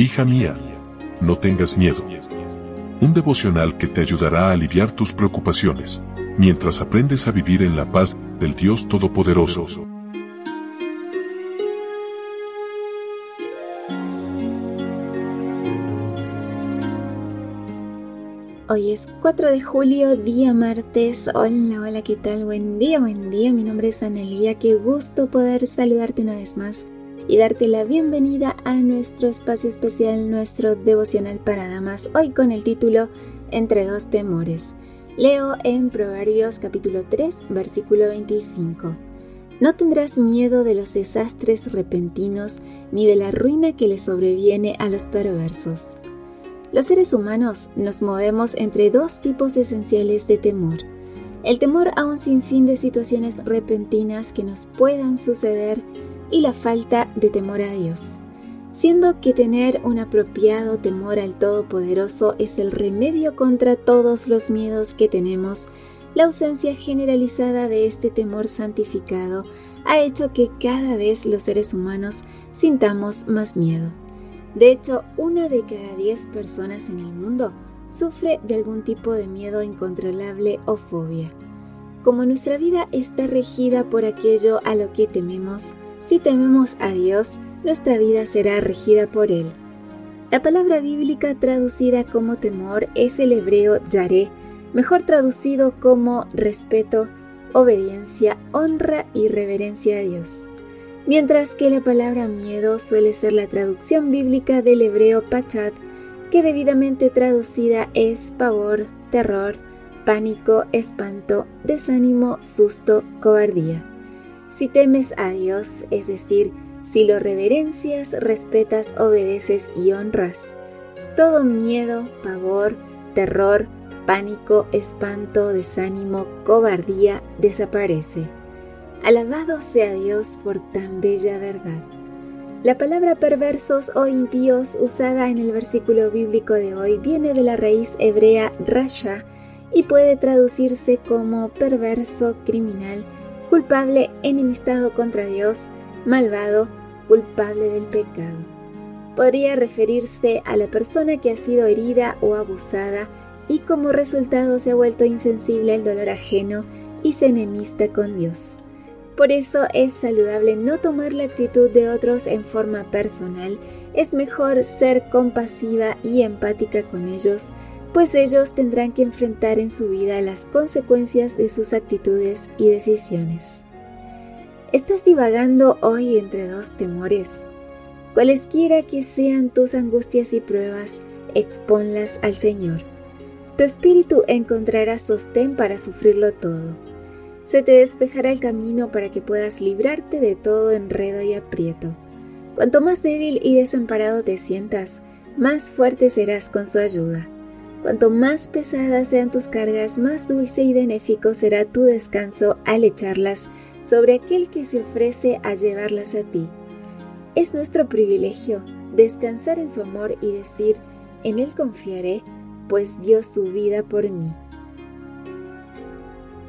Hija mía, no tengas miedo. Un devocional que te ayudará a aliviar tus preocupaciones, mientras aprendes a vivir en la paz del Dios Todopoderoso. Hoy es 4 de julio, día martes. Hola, hola, ¿qué tal? Buen día, buen día. Mi nombre es Analia. Qué gusto poder saludarte una vez más y darte la bienvenida a nuestro espacio especial, nuestro devocional para damas, hoy con el título Entre dos temores. Leo en Proverbios capítulo 3, versículo 25. No tendrás miedo de los desastres repentinos ni de la ruina que le sobreviene a los perversos. Los seres humanos nos movemos entre dos tipos esenciales de temor. El temor a un sinfín de situaciones repentinas que nos puedan suceder y la falta de temor a Dios, siendo que tener un apropiado temor al Todopoderoso es el remedio contra todos los miedos que tenemos, la ausencia generalizada de este temor santificado ha hecho que cada vez los seres humanos sintamos más miedo. De hecho, una de cada diez personas en el mundo sufre de algún tipo de miedo incontrolable o fobia. Como nuestra vida está regida por aquello a lo que tememos, si tememos a Dios, nuestra vida será regida por Él. La palabra bíblica traducida como temor es el hebreo yaré, mejor traducido como respeto, obediencia, honra y reverencia a Dios. Mientras que la palabra miedo suele ser la traducción bíblica del hebreo pachat, que debidamente traducida es pavor, terror, pánico, espanto, desánimo, susto, cobardía. Si temes a Dios, es decir, si lo reverencias, respetas, obedeces y honras, todo miedo, pavor, terror, pánico, espanto, desánimo, cobardía desaparece. Alabado sea Dios por tan bella verdad. La palabra perversos o impíos usada en el versículo bíblico de hoy viene de la raíz hebrea rasha y puede traducirse como perverso, criminal, culpable, enemistado contra Dios, malvado, culpable del pecado. Podría referirse a la persona que ha sido herida o abusada y como resultado se ha vuelto insensible al dolor ajeno y se enemista con Dios. Por eso es saludable no tomar la actitud de otros en forma personal, es mejor ser compasiva y empática con ellos, pues ellos tendrán que enfrentar en su vida las consecuencias de sus actitudes y decisiones. ¿Estás divagando hoy entre dos temores? Cualesquiera que sean tus angustias y pruebas, exponlas al Señor. Tu espíritu encontrará sostén para sufrirlo todo. Se te despejará el camino para que puedas librarte de todo enredo y aprieto. Cuanto más débil y desamparado te sientas, más fuerte serás con su ayuda. Cuanto más pesadas sean tus cargas, más dulce y benéfico será tu descanso al echarlas sobre aquel que se ofrece a llevarlas a ti. Es nuestro privilegio descansar en su amor y decir, en Él confiaré, pues dio su vida por mí.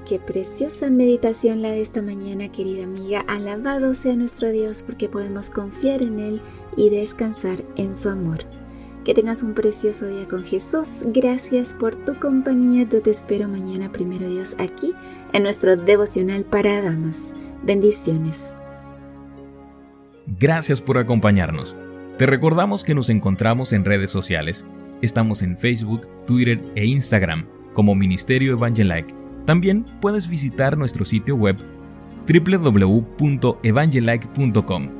Qué preciosa meditación la de esta mañana, querida amiga. Alabado sea nuestro Dios porque podemos confiar en Él y descansar en su amor. Que tengas un precioso día con Jesús. Gracias por tu compañía. Yo te espero mañana, primero Dios, aquí en nuestro devocional para damas. Bendiciones. Gracias por acompañarnos. Te recordamos que nos encontramos en redes sociales. Estamos en Facebook, Twitter e Instagram como Ministerio Evangelike. También puedes visitar nuestro sitio web www.evangelike.com